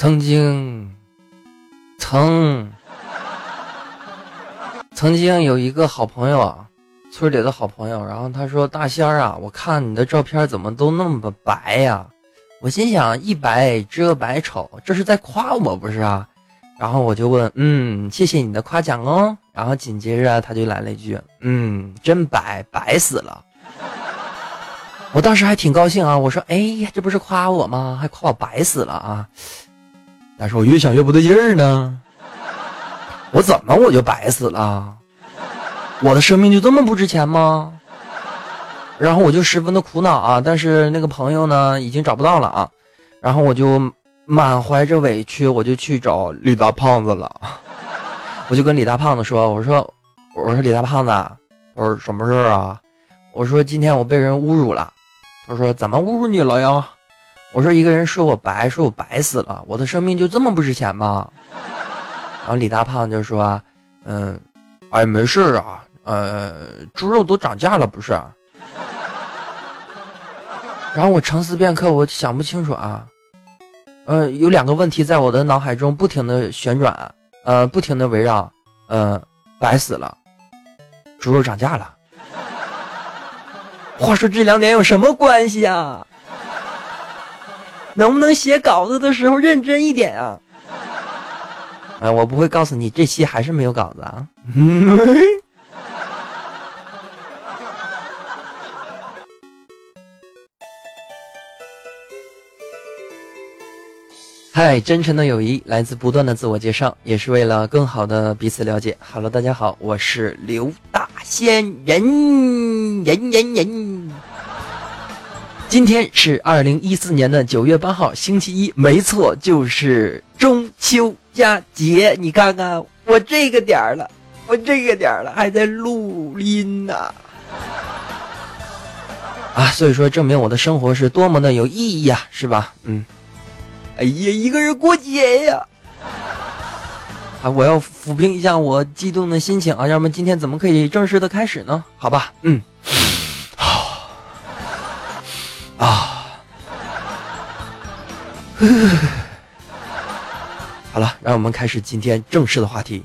曾经，曾曾经有一个好朋友啊，村里的好朋友，然后他说：“大仙儿啊，我看你的照片怎么都那么白呀？”我心想：“一白遮百丑，这是在夸我不是啊？”然后我就问：“嗯，谢谢你的夸奖哦。”然后紧接着他就来了一句：“嗯，真白，白死了。”我当时还挺高兴啊，我说：“哎呀，这不是夸我吗？还夸我白死了啊！”但是我越想越不对劲儿呢，我怎么我就白死了？我的生命就这么不值钱吗？然后我就十分的苦恼啊！但是那个朋友呢，已经找不到了啊！然后我就满怀着委屈，我就去找李大胖子了。我就跟李大胖子说：“我说，我说李大胖子，我说什么事儿啊？我说今天我被人侮辱了。他说怎么侮辱你了呀？”我说一个人说我白，说我白死了，我的生命就这么不值钱吗？然后李大胖就说：“嗯，哎，没事啊，呃，猪肉都涨价了，不是？”然后我沉思片刻，我想不清楚啊，呃，有两个问题在我的脑海中不停的旋转，呃，不停的围绕，呃，白死了，猪肉涨价了。话说这两点有什么关系啊？能不能写稿子的时候认真一点啊？啊，我不会告诉你，这期还是没有稿子啊。嗨，真诚的友谊来自不断的自我介绍，也是为了更好的彼此了解。Hello，大家好，我是刘大仙人，人人人。今天是二零一四年的九月八号，星期一，没错，就是中秋佳节。你看看我这个点儿了，我这个点儿了，还在录音呢。啊，所以说证明我的生活是多么的有意义呀，是吧？嗯。哎呀，一个人过节呀！啊，我要抚平一下我激动的心情啊，要不然今天怎么可以正式的开始呢？好吧，嗯。好了，让我们开始今天正式的话题。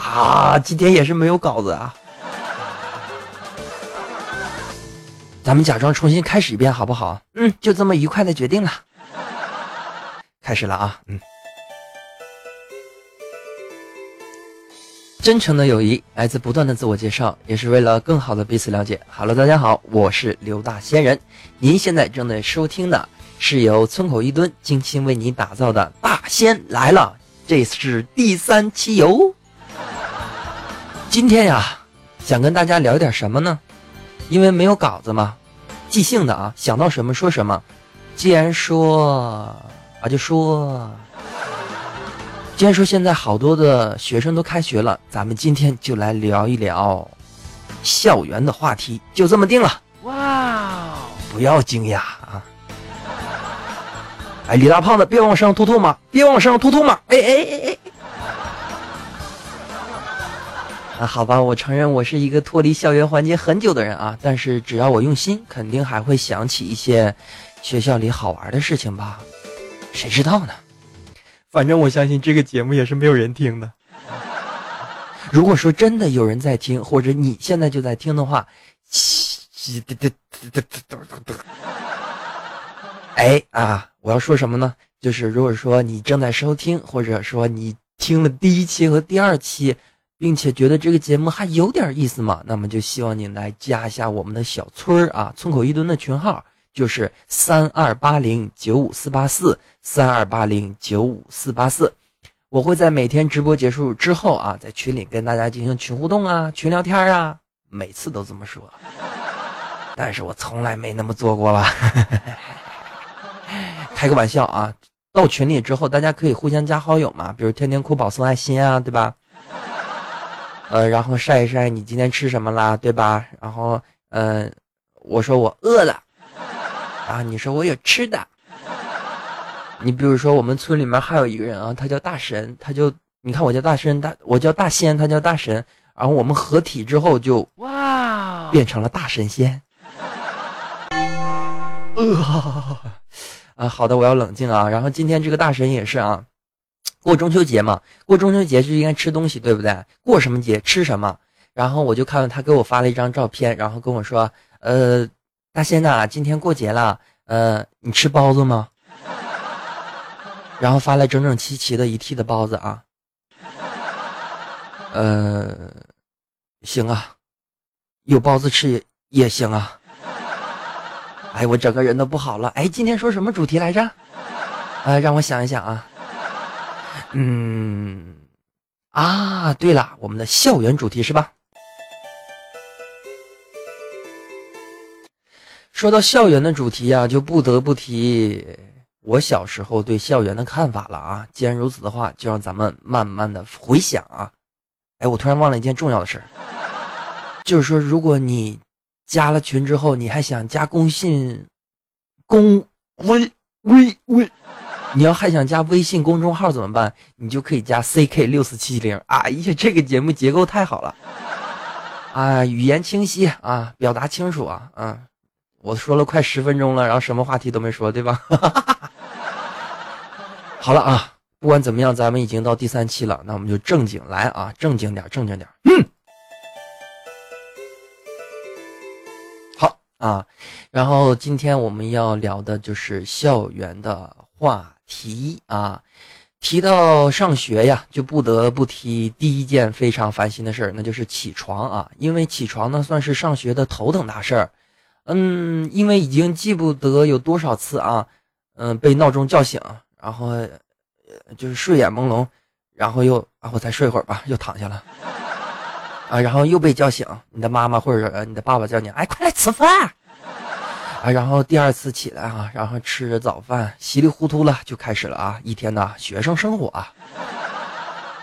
啊，今天也是没有稿子啊，咱们假装重新开始一遍好不好？嗯，就这么愉快的决定了。开始了啊，嗯。真诚的友谊来自不断的自我介绍，也是为了更好的彼此了解。Hello，大家好，我是刘大仙人。您现在正在收听的是由村口一吨精心为你打造的《大仙来了》，这是第三期哟。今天呀，想跟大家聊点什么呢？因为没有稿子嘛，即兴的啊，想到什么说什么。既然说啊，就说。既然说现在好多的学生都开学了，咱们今天就来聊一聊校园的话题，就这么定了。哇，不要惊讶啊！哎，李大胖子，别往身上吐唾沫，别往身上吐唾沫！哎哎哎哎！啊，好吧，我承认我是一个脱离校园环境很久的人啊，但是只要我用心，肯定还会想起一些学校里好玩的事情吧？谁知道呢？反正我相信这个节目也是没有人听的。如果说真的有人在听，或者你现在就在听的话，哎啊，我要说什么呢？就是如果说你正在收听，或者说你听了第一期和第二期，并且觉得这个节目还有点意思嘛，那么就希望你来加一下我们的小村儿啊，村口一吨的群号。就是三二八零九五四八四三二八零九五四八四，我会在每天直播结束之后啊，在群里跟大家进行群互动啊、群聊天啊，每次都这么说，但是我从来没那么做过吧？开个玩笑啊！到群里之后，大家可以互相加好友嘛，比如天天酷宝送爱心啊，对吧？呃，然后晒一晒你今天吃什么啦，对吧？然后，嗯，我说我饿了。啊，你说我有吃的。你比如说，我们村里面还有一个人啊，他叫大神，他就你看我叫大神，大我叫大仙，他叫大神，然后我们合体之后就哇，变成了大神仙。呃，啊，好的，我要冷静啊。然后今天这个大神也是啊，过中秋节嘛，过中秋节就应该吃东西，对不对？过什么节吃什么？然后我就看到他给我发了一张照片，然后跟我说，呃，大仙呐，今天过节了，呃，你吃包子吗？然后发来整整齐齐的一屉的包子啊，呃，行啊，有包子吃也也行啊。哎，我整个人都不好了。哎，今天说什么主题来着？呃，让我想一想啊。嗯，啊，对了，我们的校园主题是吧？说到校园的主题呀，就不得不提我小时候对校园的看法了啊。既然如此的话，就让咱们慢慢的回想啊。哎，我突然忘了一件重要的事儿，就是说，如果你。加了群之后，你还想加公信、公微微微，你要还想加微信公众号怎么办？你就可以加 ck 六四七零。哎呀，这个节目结构太好了，啊，语言清晰啊，表达清楚啊，嗯，我说了快十分钟了，然后什么话题都没说，对吧？好了啊，不管怎么样，咱们已经到第三期了，那我们就正经来啊，正经点，正经点，嗯。啊，然后今天我们要聊的就是校园的话题啊。提到上学呀，就不得不提第一件非常烦心的事儿，那就是起床啊。因为起床呢，算是上学的头等大事儿。嗯，因为已经记不得有多少次啊，嗯，被闹钟叫醒，然后就是睡眼朦胧，然后又啊，我再睡会儿吧，又躺下了。啊，然后又被叫醒，你的妈妈或者你的爸爸叫你，哎，快来吃饭，啊，然后第二次起来啊，然后吃着早饭，稀里糊涂了就开始了啊，一天的学生生活啊。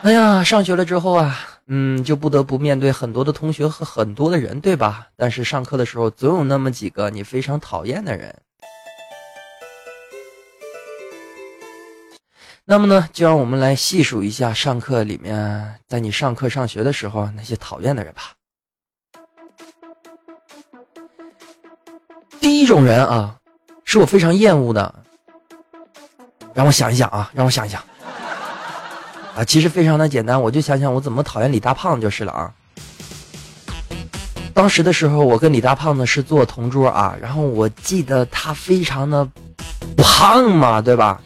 哎呀，上学了之后啊，嗯，就不得不面对很多的同学和很多的人，对吧？但是上课的时候，总有那么几个你非常讨厌的人。那么呢，就让我们来细数一下上课里面，在你上课上学的时候那些讨厌的人吧。第一种人啊，是我非常厌恶的。让我想一想啊，让我想一想。啊，其实非常的简单，我就想想我怎么讨厌李大胖就是了啊。当时的时候，我跟李大胖子是坐同桌啊，然后我记得他非常的胖嘛，对吧？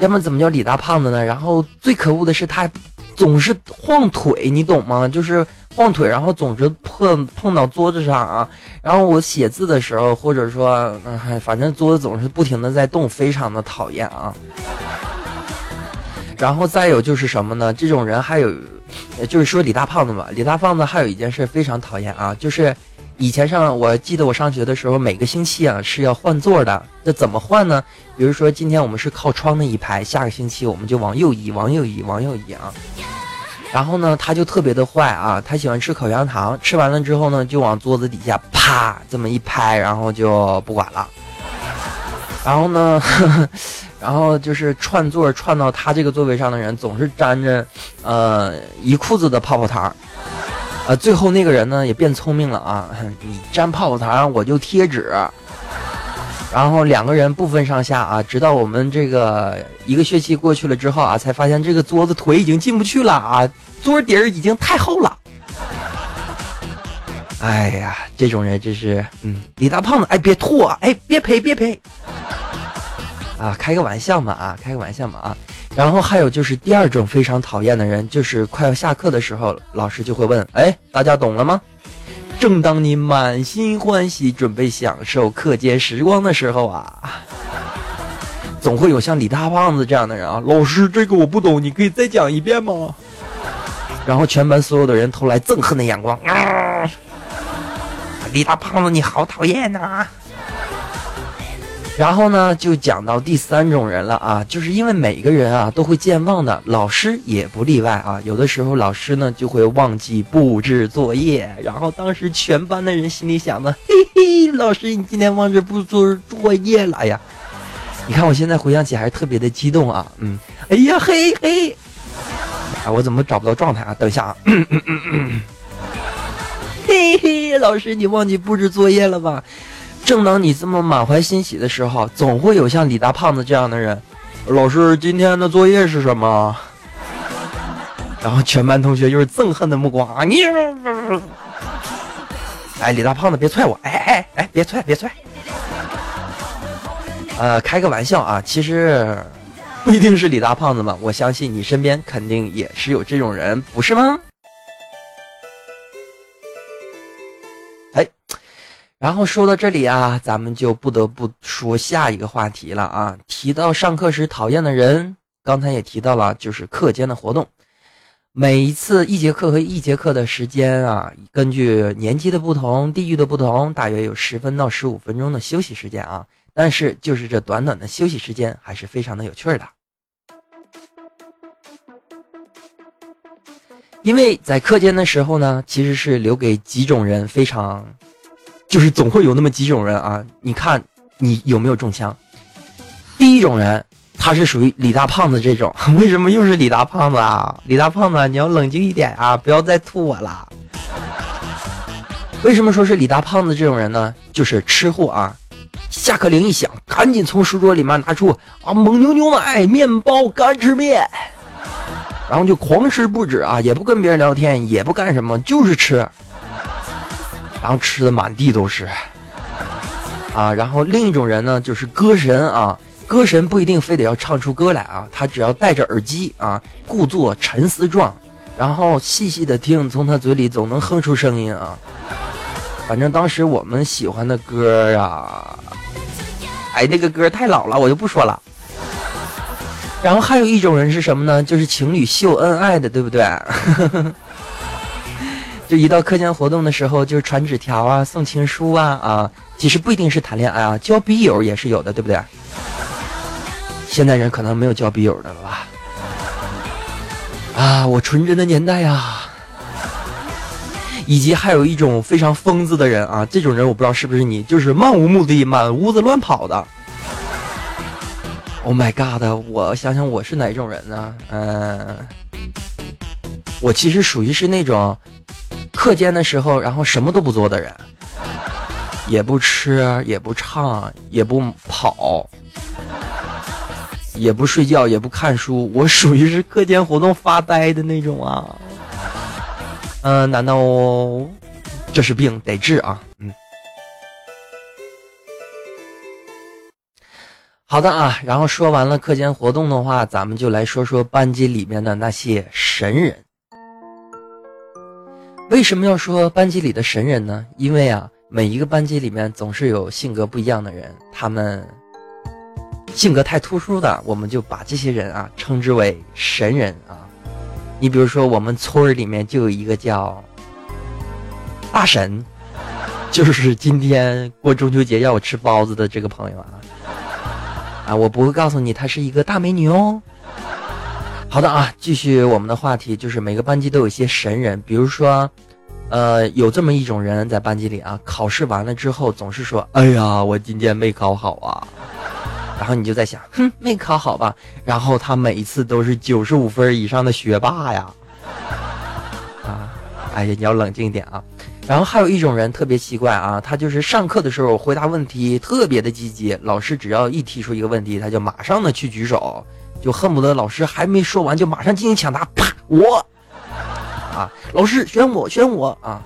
要么怎么叫李大胖子呢？然后最可恶的是他总是晃腿，你懂吗？就是晃腿，然后总是碰碰到桌子上啊。然后我写字的时候，或者说，嗯，反正桌子总是不停的在动，非常的讨厌啊。然后再有就是什么呢？这种人还有，就是说李大胖子嘛，李大胖子还有一件事非常讨厌啊，就是。以前上，我记得我上学的时候，每个星期啊是要换座的。那怎么换呢？比如说今天我们是靠窗的一排，下个星期我们就往右移，往右移，往右移啊。然后呢，他就特别的坏啊，他喜欢吃口香糖，吃完了之后呢，就往桌子底下啪这么一拍，然后就不管了。然后呢，呵呵然后就是串座串到他这个座位上的人，总是沾着呃一裤子的泡泡糖。啊，最后那个人呢也变聪明了啊！你粘泡泡糖，我就贴纸。然后两个人不分上下啊，直到我们这个一个学期过去了之后啊，才发现这个桌子腿已经进不去了啊，桌底儿已经太厚了。哎呀，这种人真是，嗯，李大胖子，哎，别吐啊，哎，别呸，别呸。啊，开个玩笑嘛啊，开个玩笑嘛啊。然后还有就是第二种非常讨厌的人，就是快要下课的时候，老师就会问：“哎，大家懂了吗？”正当你满心欢喜准备享受课间时光的时候啊，总会有像李大胖子这样的人啊，老师，这个我不懂，你可以再讲一遍吗？然后全班所有的人投来憎恨的眼光啊！李大胖子，你好讨厌呐！然后呢，就讲到第三种人了啊，就是因为每个人啊都会健忘的，老师也不例外啊。有的时候老师呢就会忘记布置作业，然后当时全班的人心里想的，嘿嘿，老师你今天忘记布置作业了呀？你看我现在回想起还是特别的激动啊，嗯，哎呀嘿嘿，啊我怎么找不到状态啊？等一下啊，嘿嘿，老师你忘记布置作业了吧？正当你这么满怀欣喜的时候，总会有像李大胖子这样的人。老师，今天的作业是什么？然后全班同学又是憎恨的目光啊！你，哎，李大胖子别踹我！哎哎哎，别踹别踹！呃，开个玩笑啊，其实不一定是李大胖子嘛，我相信你身边肯定也是有这种人，不是吗？然后说到这里啊，咱们就不得不说下一个话题了啊。提到上课时讨厌的人，刚才也提到了，就是课间的活动。每一次一节课和一节课的时间啊，根据年级的不同、地域的不同，大约有十分到十五分钟的休息时间啊。但是，就是这短短的休息时间，还是非常的有趣的。因为在课间的时候呢，其实是留给几种人非常，就是总会有那么几种人啊。你看你有没有中枪？第一种人，他是属于李大胖子这种。为什么又是李大胖子啊？李大胖子，你要冷静一点啊，不要再吐我了。为什么说是李大胖子这种人呢？就是吃货啊。下课铃一响，赶紧从书桌里面拿出啊蒙牛牛奶、面包、干吃面，然后就狂吃不止啊，也不跟别人聊天，也不干什么，就是吃，然后吃的满地都是啊。然后另一种人呢，就是歌神啊，歌神不一定非得要唱出歌来啊，他只要戴着耳机啊，故作沉思状，然后细细的听，从他嘴里总能哼出声音啊。反正当时我们喜欢的歌啊，哎，那个歌太老了，我就不说了。然后还有一种人是什么呢？就是情侣秀恩爱的，对不对？就一到课间活动的时候，就是传纸条啊，送情书啊啊。其实不一定是谈恋爱啊，交笔友也是有的，对不对？现在人可能没有交笔友的了吧？啊，我纯真的年代呀！以及还有一种非常疯子的人啊，这种人我不知道是不是你，就是漫无目的满屋子乱跑的。Oh my god！我想想我是哪种人呢？嗯，我其实属于是那种课间的时候，然后什么都不做的人，也不吃，也不唱，也不跑，也不睡觉，也不看书，我属于是课间活动发呆的那种啊。嗯，难道这是病得治啊？嗯，好的啊。然后说完了课间活动的话，咱们就来说说班级里面的那些神人。为什么要说班级里的神人呢？因为啊，每一个班级里面总是有性格不一样的人，他们性格太突出的，我们就把这些人啊称之为神人啊。你比如说，我们村儿里面就有一个叫大神，就是今天过中秋节要我吃包子的这个朋友啊，啊，我不会告诉你她是一个大美女哦。好的啊，继续我们的话题，就是每个班级都有一些神人，比如说，呃，有这么一种人在班级里啊，考试完了之后总是说，哎呀，我今天没考好啊。然后你就在想，哼，没考好吧？然后他每一次都是九十五分以上的学霸呀，啊，哎呀，你要冷静一点啊。然后还有一种人特别奇怪啊，他就是上课的时候回答问题特别的积极，老师只要一提出一个问题，他就马上的去举手，就恨不得老师还没说完就马上进行抢答，啪，我，啊，老师选我选我啊。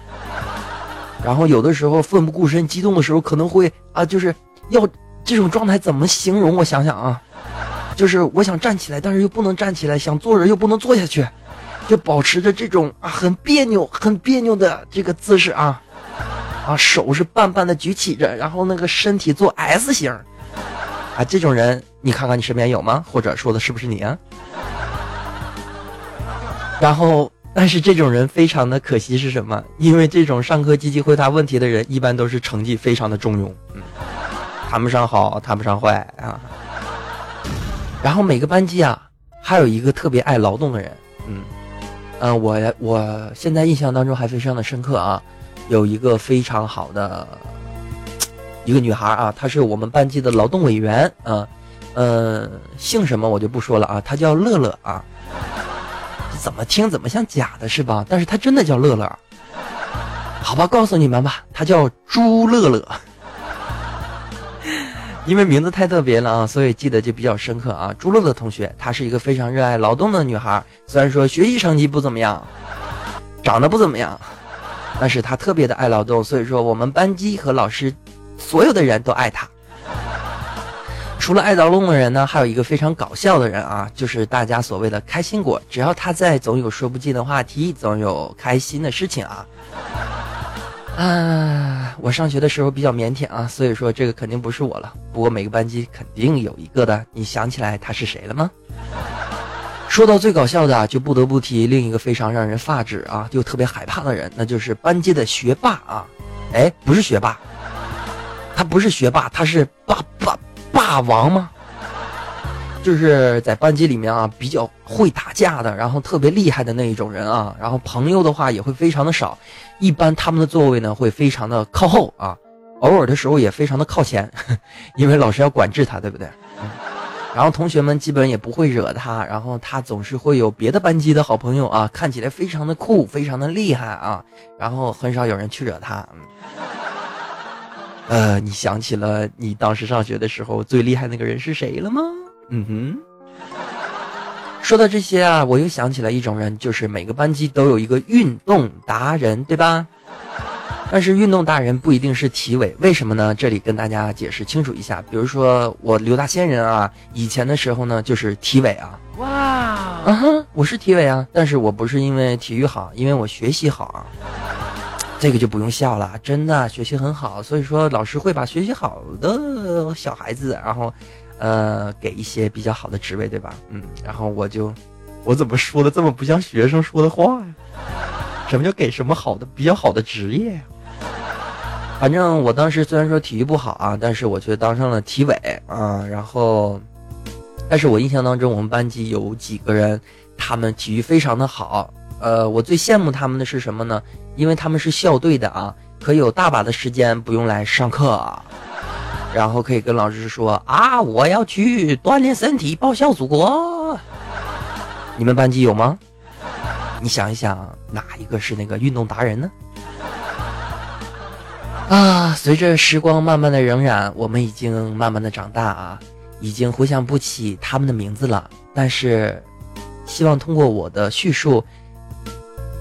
然后有的时候奋不顾身，激动的时候可能会啊，就是要。这种状态怎么形容？我想想啊，就是我想站起来，但是又不能站起来；想坐着又不能坐下去，就保持着这种啊很别扭、很别扭的这个姿势啊，啊手是半半的举起着，然后那个身体做 S 型，啊这种人你看看你身边有吗？或者说的是不是你啊？然后，但是这种人非常的可惜是什么？因为这种上课积极回答问题的人，一般都是成绩非常的中庸，嗯。谈不上好，谈不上坏啊。然后每个班级啊，还有一个特别爱劳动的人，嗯，嗯，我我现在印象当中还非常的深刻啊，有一个非常好的一个女孩啊，她是我们班级的劳动委员啊，呃，姓什么我就不说了啊，她叫乐乐啊，怎么听怎么像假的是吧？但是她真的叫乐乐，好吧，告诉你们吧，她叫朱乐乐。因为名字太特别了啊，所以记得就比较深刻啊。朱乐乐同学，她是一个非常热爱劳动的女孩，虽然说学习成绩不怎么样，长得不怎么样，但是她特别的爱劳动，所以说我们班级和老师所有的人都爱他。除了爱劳动的人呢，还有一个非常搞笑的人啊，就是大家所谓的开心果。只要他在，总有说不尽的话题，总有开心的事情啊。啊，我上学的时候比较腼腆啊，所以说这个肯定不是我了。不过每个班级肯定有一个的，你想起来他是谁了吗？说到最搞笑的，就不得不提另一个非常让人发指啊，又特别害怕的人，那就是班级的学霸啊。哎，不是学霸，他不是学霸，他是霸霸。霸王吗？就是在班级里面啊，比较会打架的，然后特别厉害的那一种人啊。然后朋友的话也会非常的少，一般他们的座位呢会非常的靠后啊，偶尔的时候也非常的靠前，因为老师要管制他，对不对？然后同学们基本也不会惹他，然后他总是会有别的班级的好朋友啊，看起来非常的酷，非常的厉害啊，然后很少有人去惹他。嗯呃，你想起了你当时上学的时候最厉害那个人是谁了吗？嗯哼。说到这些啊，我又想起了一种人，就是每个班级都有一个运动达人，对吧？但是运动达人不一定是体委，为什么呢？这里跟大家解释清楚一下。比如说我刘大仙人啊，以前的时候呢就是体委啊。哇，啊哈，我是体委啊，但是我不是因为体育好，因为我学习好啊。这个就不用笑了，真的学习很好，所以说老师会把学习好的小孩子，然后，呃，给一些比较好的职位，对吧？嗯，然后我就，我怎么说的这么不像学生说的话呀？什么叫给什么好的比较好的职业？反正我当时虽然说体育不好啊，但是我却当上了体委啊。然后，但是我印象当中，我们班级有几个人，他们体育非常的好。呃，我最羡慕他们的是什么呢？因为他们是校队的啊，可以有大把的时间不用来上课，然后可以跟老师说啊，我要去锻炼身体，报效祖国。你们班级有吗？你想一想，哪一个是那个运动达人呢？啊，随着时光慢慢的荏苒，我们已经慢慢的长大啊，已经回想不起他们的名字了。但是，希望通过我的叙述。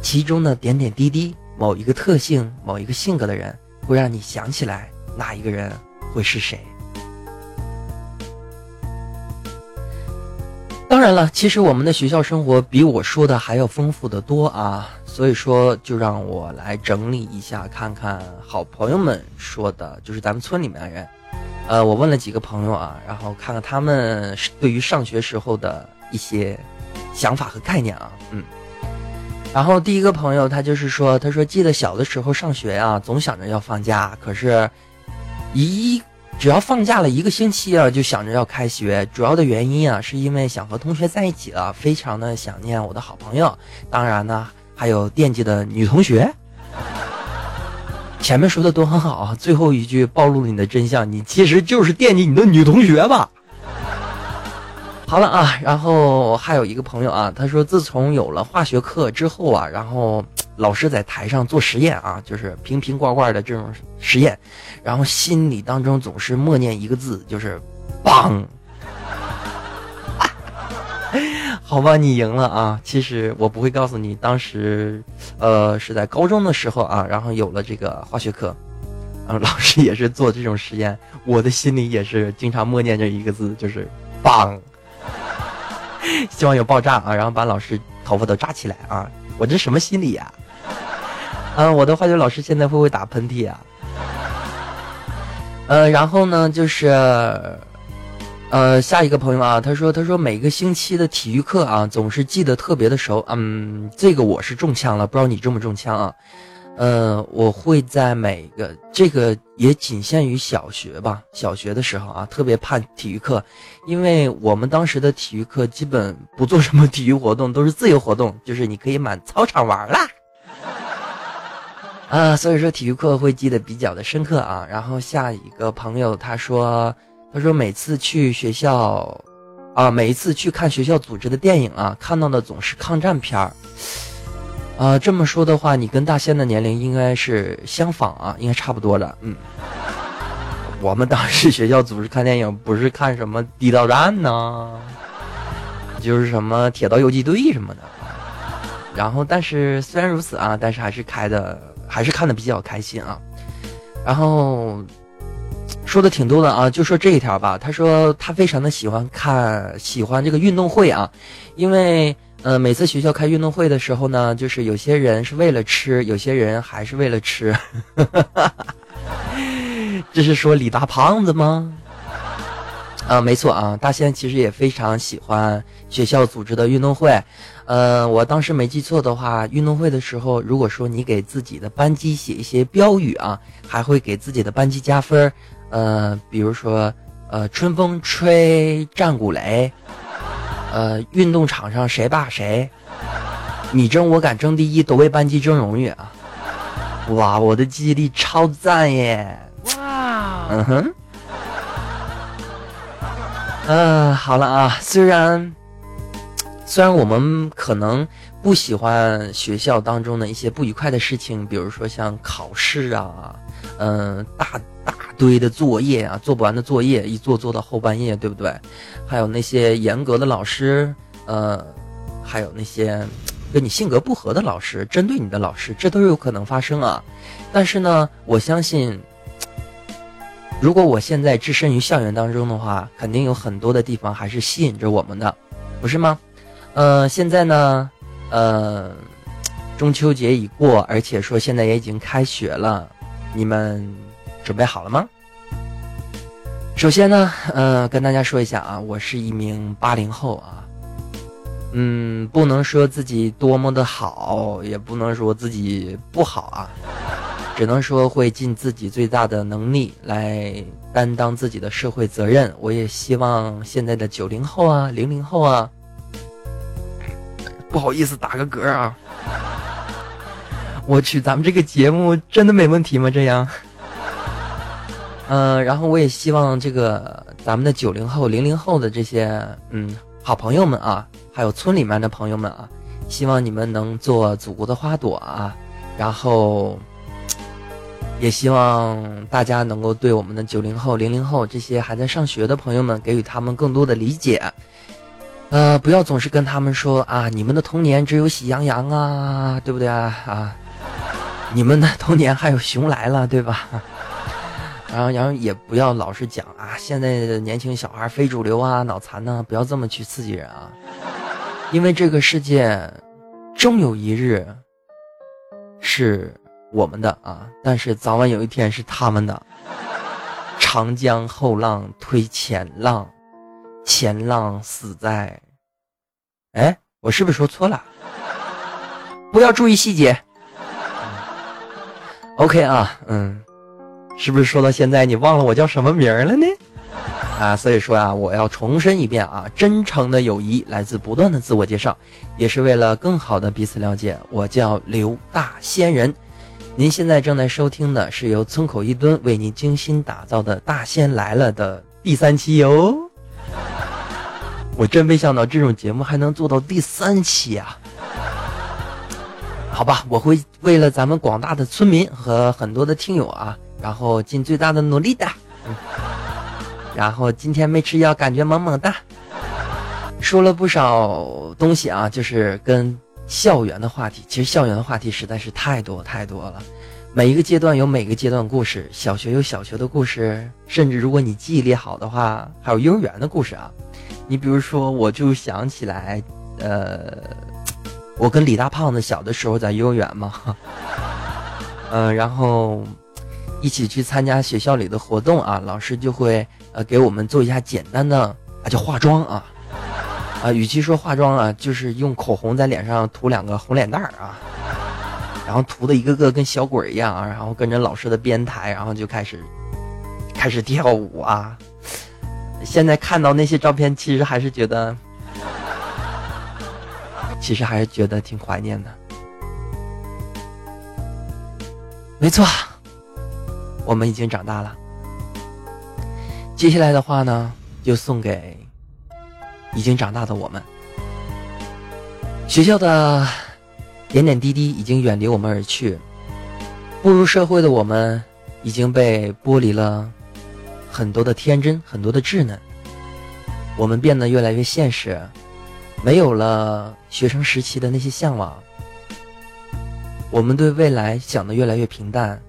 其中的点点滴滴，某一个特性、某一个性格的人，会让你想起来那一个人会是谁。当然了，其实我们的学校生活比我说的还要丰富的多啊，所以说就让我来整理一下，看看好朋友们说的，就是咱们村里面的人。呃，我问了几个朋友啊，然后看看他们对于上学时候的一些想法和概念啊，嗯。然后第一个朋友他就是说，他说记得小的时候上学啊，总想着要放假，可是，一只要放假了一个星期啊，就想着要开学。主要的原因啊，是因为想和同学在一起了，非常的想念我的好朋友，当然呢，还有惦记的女同学。前面说的都很好，最后一句暴露了你的真相，你其实就是惦记你的女同学吧。好了啊，然后还有一个朋友啊，他说自从有了化学课之后啊，然后老师在台上做实验啊，就是瓶瓶罐罐的这种实验，然后心里当中总是默念一个字，就是“棒”。好吧，你赢了啊！其实我不会告诉你，当时，呃，是在高中的时候啊，然后有了这个化学课，然后老师也是做这种实验，我的心里也是经常默念着一个字，就是“棒”。希望有爆炸啊，然后把老师头发都扎起来啊！我这什么心理呀？嗯，我的化学老师现在会不会打喷嚏啊？呃，然后呢，就是，呃，下一个朋友啊，他说，他说每个星期的体育课啊，总是记得特别的熟。嗯，这个我是中枪了，不知道你中不中枪啊？呃，我会在每个这个也仅限于小学吧。小学的时候啊，特别怕体育课，因为我们当时的体育课基本不做什么体育活动，都是自由活动，就是你可以满操场玩啦。啊，所以说体育课会记得比较的深刻啊。然后下一个朋友他说，他说每次去学校，啊，每一次去看学校组织的电影啊，看到的总是抗战片儿。啊，这么说的话，你跟大仙的年龄应该是相仿啊，应该差不多的。嗯，我们当时学校组织看电影，不是看什么《地道战》呢，就是什么《铁道游击队》什么的。然后，但是虽然如此啊，但是还是开的，还是看的比较开心啊。然后说的挺多的啊，就说这一条吧。他说他非常的喜欢看，喜欢这个运动会啊，因为呃每次学校开运动会的时候呢，就是有些人是为了吃，有些人还是为了吃。这是说李大胖子吗？啊，没错啊，大仙其实也非常喜欢学校组织的运动会。呃，我当时没记错的话，运动会的时候，如果说你给自己的班级写一些标语啊，还会给自己的班级加分呃，比如说，呃，春风吹战鼓擂，呃，运动场上谁霸谁，你争我敢争第一，都为班级争荣誉啊！哇，我的记忆力超赞耶！哇嗯哼，嗯，好了啊。虽然虽然我们可能不喜欢学校当中的一些不愉快的事情，比如说像考试啊，嗯，大大堆的作业啊，做不完的作业，一做做到后半夜，对不对？还有那些严格的老师，呃，还有那些跟你性格不合的老师，针对你的老师，这都有可能发生啊。但是呢，我相信。如果我现在置身于校园当中的话，肯定有很多的地方还是吸引着我们的，不是吗？呃，现在呢，呃，中秋节已过，而且说现在也已经开学了，你们准备好了吗？首先呢，呃，跟大家说一下啊，我是一名八零后啊，嗯，不能说自己多么的好，也不能说自己不好啊。只能说会尽自己最大的能力来担当自己的社会责任。我也希望现在的九零后啊、零零后啊，不好意思打个嗝啊。我去，咱们这个节目真的没问题吗？这样？嗯，然后我也希望这个咱们的九零后、零零后的这些嗯好朋友们啊，还有村里面的朋友们啊，希望你们能做祖国的花朵啊，然后。也希望大家能够对我们的九零后、零零后这些还在上学的朋友们给予他们更多的理解，呃，不要总是跟他们说啊，你们的童年只有喜羊羊啊，对不对啊？啊，你们的童年还有熊来了，对吧？然后，然后也不要老是讲啊，现在的年轻小孩非主流啊，脑残呢，不要这么去刺激人啊，因为这个世界终有一日是。我们的啊，但是早晚有一天是他们的。长江后浪推前浪，前浪死在……哎，我是不是说错了？不要注意细节。OK 啊，嗯，是不是说到现在你忘了我叫什么名儿了呢？啊，所以说啊，我要重申一遍啊，真诚的友谊来自不断的自我介绍，也是为了更好的彼此了解。我叫刘大仙人。您现在正在收听的是由村口一蹲为您精心打造的《大仙来了》的第三期哟。我真没想到这种节目还能做到第三期啊！好吧，我会为了咱们广大的村民和很多的听友啊，然后尽最大的努力的。然后今天没吃药，感觉萌萌哒。说了不少东西啊，就是跟。校园的话题，其实校园的话题实在是太多太多了。每一个阶段有每个阶段故事，小学有小学的故事，甚至如果你记忆力好的话，还有幼儿园的故事啊。你比如说，我就想起来，呃，我跟李大胖子小的时候在幼儿园嘛，嗯，然后一起去参加学校里的活动啊，老师就会呃给我们做一下简单的啊，叫化妆啊。啊，与其说化妆啊，就是用口红在脸上涂两个红脸蛋儿啊，然后涂的一个个跟小鬼一样啊，然后跟着老师的编排，然后就开始开始跳舞啊。现在看到那些照片，其实还是觉得，其实还是觉得挺怀念的。没错，我们已经长大了。接下来的话呢，就送给。已经长大的我们，学校的点点滴滴已经远离我们而去，步入社会的我们已经被剥离了很多的天真，很多的稚嫩。我们变得越来越现实，没有了学生时期的那些向往。我们对未来想的越来越平淡，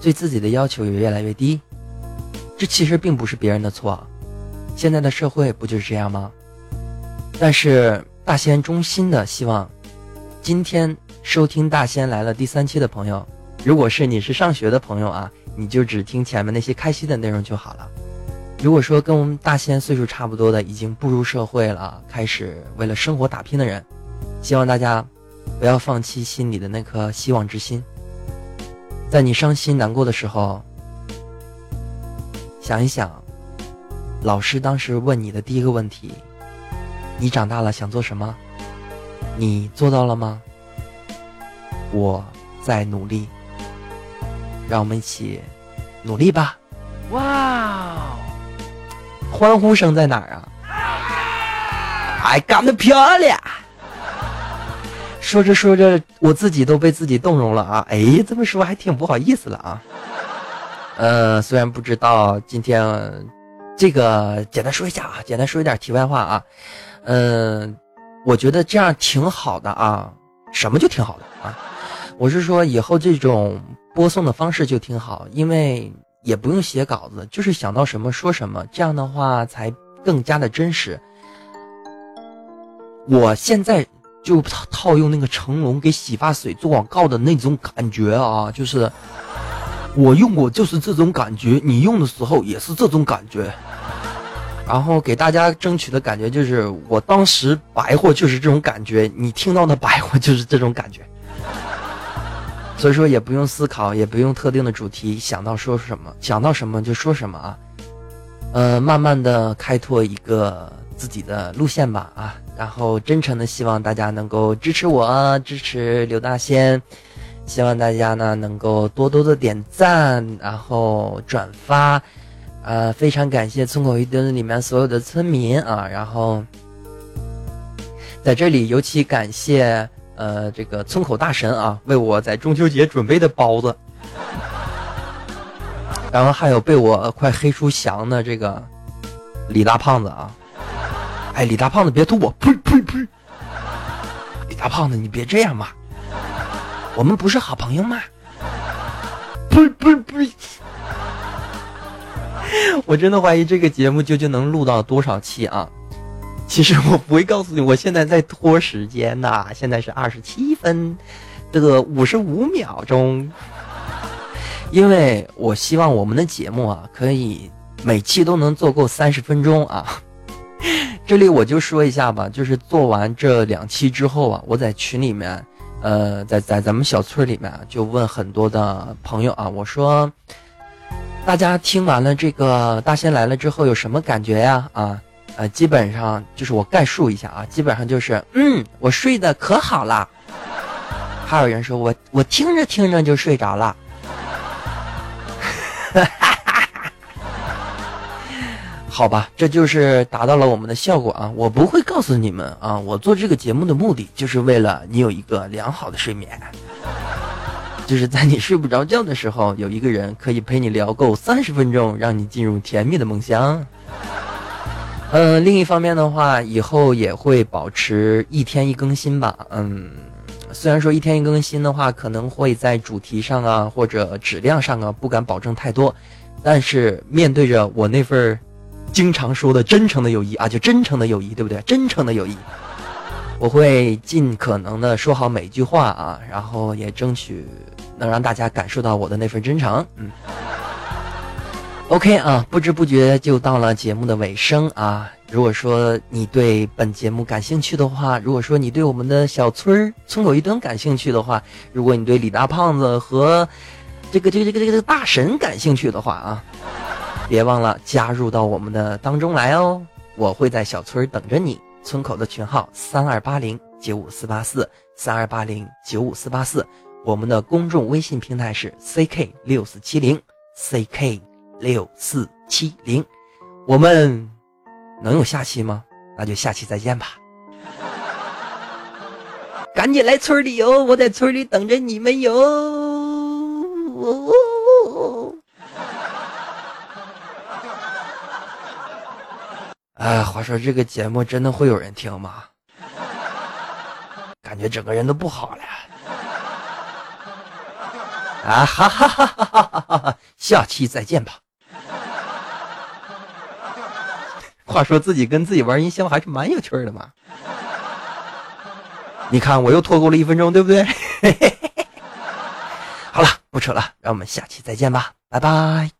对自己的要求也越来越低。这其实并不是别人的错，现在的社会不就是这样吗？但是大仙衷心的希望，今天收听大仙来了第三期的朋友，如果是你是上学的朋友啊，你就只听前面那些开心的内容就好了。如果说跟我们大仙岁数差不多的，已经步入社会了，开始为了生活打拼的人，希望大家不要放弃心里的那颗希望之心。在你伤心难过的时候，想一想，老师当时问你的第一个问题。你长大了想做什么？你做到了吗？我在努力，让我们一起努力吧！哇，欢呼声在哪儿啊？还干得漂亮！说着说着，我自己都被自己动容了啊！哎，这么说还挺不好意思了啊。呃，虽然不知道今天这个，简单说一下啊，简单说一点题外话啊。嗯，我觉得这样挺好的啊。什么就挺好的啊？我是说以后这种播送的方式就挺好，因为也不用写稿子，就是想到什么说什么，这样的话才更加的真实。我现在就套用那个成龙给洗发水做广告的那种感觉啊，就是我用过就是这种感觉，你用的时候也是这种感觉。然后给大家争取的感觉就是，我当时白话就是这种感觉，你听到的白话就是这种感觉。所以说也不用思考，也不用特定的主题，想到说什么，想到什么就说什么啊。呃，慢慢的开拓一个自己的路线吧啊。然后真诚的希望大家能够支持我，支持刘大仙。希望大家呢能够多多的点赞，然后转发。呃，非常感谢村口一墩里面所有的村民啊，然后在这里尤其感谢呃这个村口大神啊，为我在中秋节准备的包子，然后还有被我快黑出翔的这个李大胖子啊，哎，李大胖子别吐我，呸呸呸！李大胖子你别这样嘛，我们不是好朋友吗？呸呸呸！我真的怀疑这个节目究竟能录到多少期啊？其实我不会告诉你，我现在在拖时间呐。现在是二十七分的五十五秒钟，因为我希望我们的节目啊，可以每期都能做够三十分钟啊。这里我就说一下吧，就是做完这两期之后啊，我在群里面，呃，在在咱们小村里面就问很多的朋友啊，我说。大家听完了这个大仙来了之后有什么感觉呀？啊，呃，基本上就是我概述一下啊，基本上就是，嗯，我睡得可好了。还有人说我我听着听着就睡着了。好吧，这就是达到了我们的效果啊！我不会告诉你们啊，我做这个节目的目的就是为了你有一个良好的睡眠。就是在你睡不着觉的时候，有一个人可以陪你聊够三十分钟，让你进入甜蜜的梦乡。嗯，另一方面的话，以后也会保持一天一更新吧。嗯，虽然说一天一更新的话，可能会在主题上啊或者质量上啊不敢保证太多，但是面对着我那份儿经常说的真诚的友谊啊，就真诚的友谊，对不对？真诚的友谊。我会尽可能的说好每一句话啊，然后也争取能让大家感受到我的那份真诚。嗯，OK 啊，不知不觉就到了节目的尾声啊。如果说你对本节目感兴趣的话，如果说你对我们的小村村口一墩感兴趣的话，如果你对李大胖子和这个这个这个这个大神感兴趣的话啊，别忘了加入到我们的当中来哦。我会在小村等着你。村口的群号三二八零九五四八四三二八零九五四八四，我们的公众微信平台是 ck 六四七零 ck 六四七零，我们能有下期吗？那就下期再见吧！赶紧来村里哟，我在村里等着你们哟。哎，话说这个节目真的会有人听吗？感觉整个人都不好了。啊哈哈哈哈哈哈！下期再见吧。话说自己跟自己玩音箱还是蛮有趣的嘛。你看我又拖够了一分钟，对不对？好了，不扯了，让我们下期再见吧，拜拜。